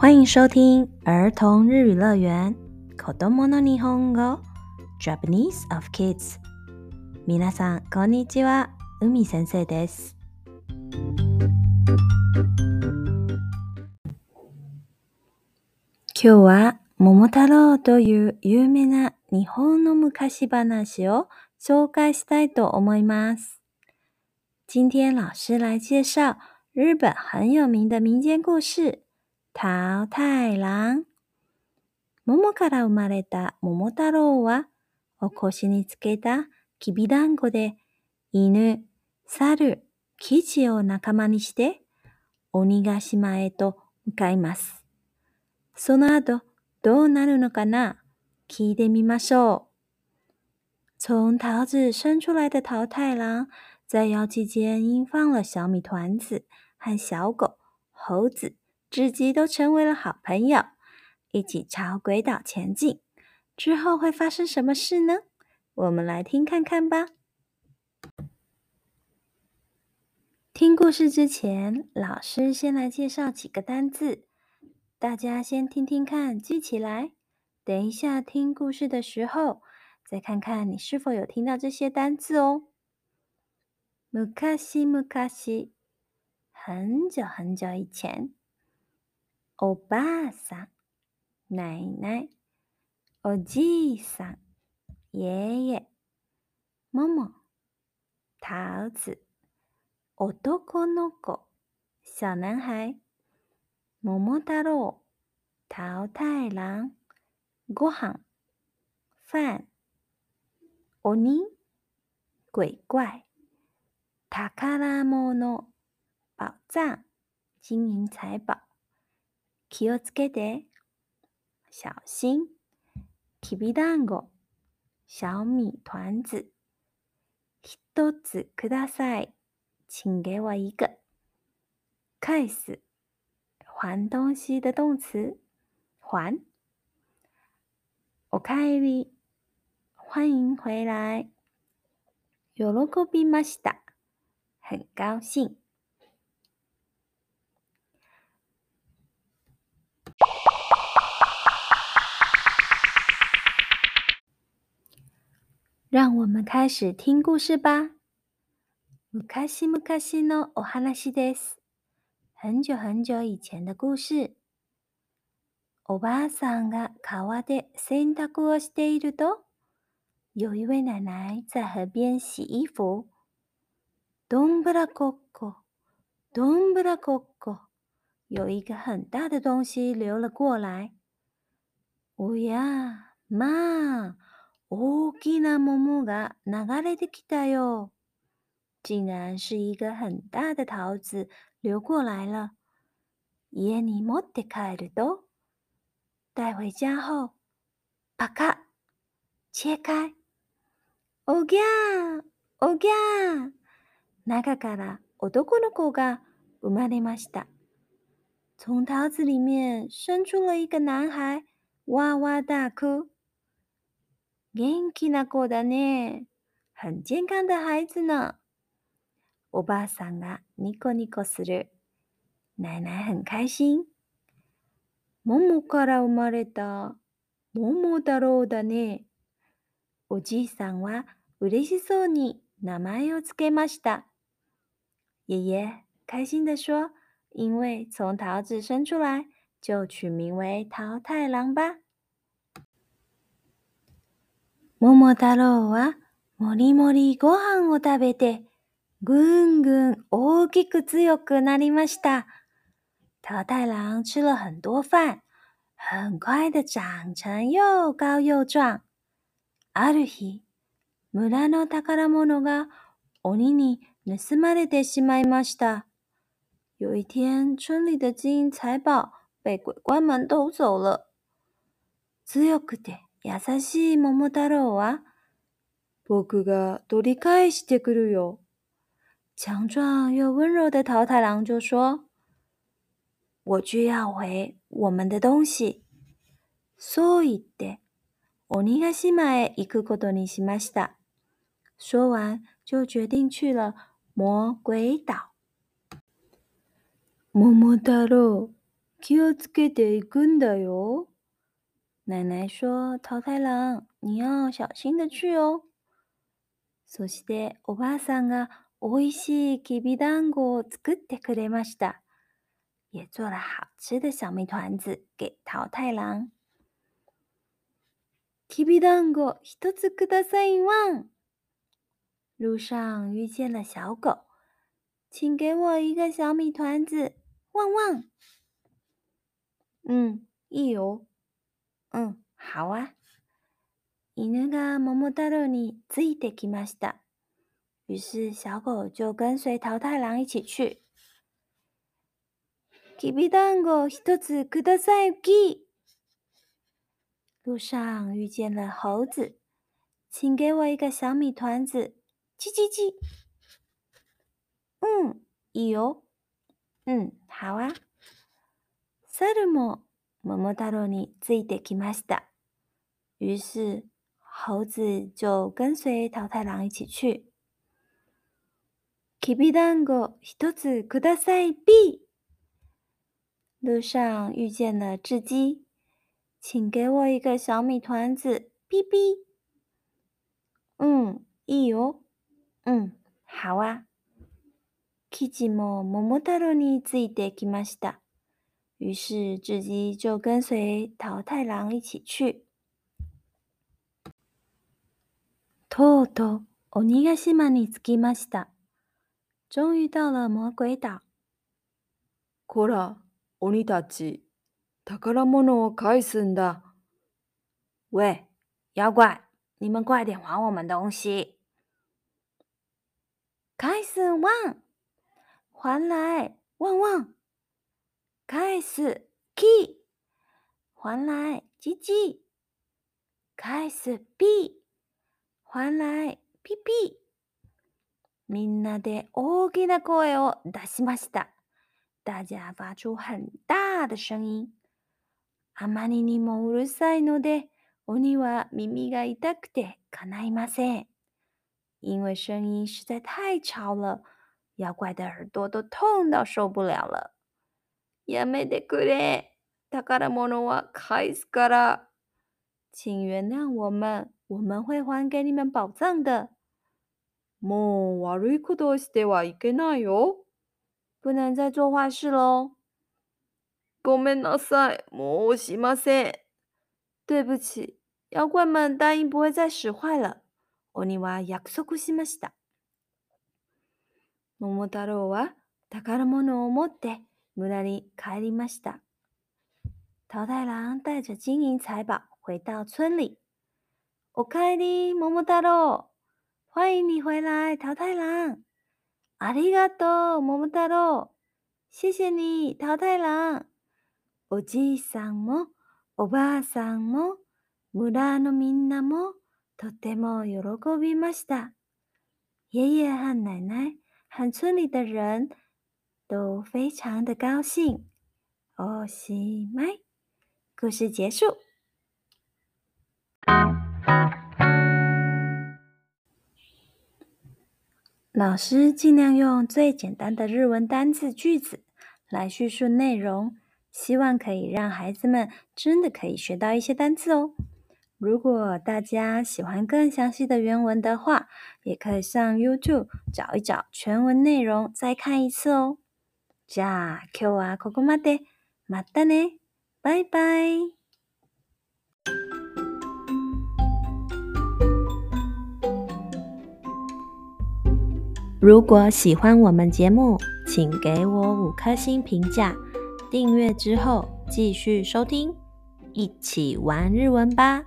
欢迎收听儿童日语乐园 Kodomo no Nihongo Japanese of Kids。皆さんこんにちは、海先生です。今日は桃太郎という有名な日本の昔話を紹介したいと思います。今天老师来介绍日本很有名的民间故事《 桃太郎》。桃から生まれた桃太郎は、お腰につけたきびだんごで、犬、猿、キジを仲間にして、鬼ヶ島へと向かいます。その後、どうなるのかな？聞いてみましょう。从桃子生出来的桃太郎，在妖气间因放了小米团子，和小狗、猴子、雉鸡都成为了好朋友，一起朝鬼岛前进。之后会发生什么事呢？我们来听看看吧。听故事之前，老师先来介绍几个单字，大家先听听看，记起来。等一下听故事的时候，再看看你是否有听到这些单字哦。昔昔，很久很久以前。おばあさん、奶奶。おじいさん、爷爷。もも、桃子。男の子、小男孩。桃太郎、桃太郎。ご飯、饭。鬼、鬼怪。宝物、宝藏、金银财宝。 気をつけて、小心。きびだんご、小米团子。一つください。请给我一个。返す、还东西的动词。还。おかえり、欢迎回来。喜びました。很高兴。让我们开始听故事吧。昔々のお話です。很久很久以前的故事。おばあさんが川で洗濯をしていると、有一位奶奶在河边洗衣服。どんぶらこっこ、どんぶらこっこ，有一个很大的东西流了过来。おや、まあ。 大きな桃が流れてきたよ。竟然是一个很大的桃子流过来了。家に持って帰ると、带回家后，パカ、切开。おぎゃー、おぎゃー。中から男の子が生まれました。从桃子里面生出了一个男孩，哇哇大哭。元気な子だね。很健康的孩子呢。おばあさんがニコニコする。奶奶很开心。桃から生まれた桃太郎だね。おじいさんは嬉しそうに名前をつけました。爷爷开心地说：“因为从桃子生出来，就取名为桃太郎吧。”桃太郎はもりもりご飯を食べて、ぐんぐん大きく強くなりました。桃太郎吃了很多饭，很快的长成又高又壮。ある日、村の宝物が鬼に盗まれてしまいました。有一天，村里的金银财宝被鬼怪们偷走了。強くて優しい桃太郎は、僕が取り返してくるよ。强壮又温柔的桃太郎就说：“我去要回我们的东西。”そう言って、鬼ヶ島へ行くことにしました。说完，就决定去了魔鬼岛。桃太郎、気をつけていくんだよ。奶奶说：“桃太郎，你要小心的去哦。”そしておばあさんが美味しいきびだんごを作ってくれました。也做了好吃的小米团子给桃太郎。きびだんご一つくださいワン。路上遇见了小狗，请给我一个小米团子，旺旺。嗯，いいよ。うん、好啊。犬が桃太郎についてきました。于是小狗就跟随桃太郎一起去。きびだんご一つくださいき。路上遇见了猴子，请给我一个小米团子，叽叽叽。嗯，いいよ。嗯，好啊。猿も 桃太郎についてきました。于是猴子就跟随桃太郎一起去。きびだんご一つください B。路上遇见了雉鸡。请给我一个小米团子，哔哔。嗯，いいよ。嗯，好啊。キジも桃太郎についてきました。于是雉鸡就跟随桃太郎一起去。とうとう鬼ヶ島に着きました。终于到了魔鬼岛。こら、鬼たち。宝物を返すんだ。喂，妖怪，你们快点还我们东西！开始旺，还来旺旺！ 开始 key，还来叽叽！开始 b，还来屁屁！みんなで大きな声を出しました。大家发出很大的声音。あまりにもうるさいので、鬼は耳が痛くて叶いません。因为声音实在太吵了，妖怪的耳朵都痛到受不了了。 やめてくれ。宝物は返すから。请原谅我们，我们会还给你们宝藏的。もう悪いことをしてはいけないよ。不能再做坏事喽。ごめんなさい、もうしません。对不起，妖怪们答应不会再使坏了。鬼は約束しました。桃太郎は宝物を持って村に帰りました。桃太郎带着金银财宝回到村里。おかえり、桃太郎。欢迎你回来，桃太郎。ありがとう、桃太郎。谢谢你，桃太郎。おじいさんもおばあさんも村のみんなもとても喜びました。爷爷和奶奶和村里的人都非常的高兴。おしまい。故事结束。老师尽量用最简单的日文单字句子来叙述内容。希望可以让孩子们真的可以学到一些单词哦。如果大家喜欢更详细的原文的话，也可以上 YouTube 找一找全文内容再看一次哦。 じゃあ今日はここまで。またね。拜拜。如果喜欢我们节目，请给我五颗星评价。订阅之后，继续收听，一起玩日文吧。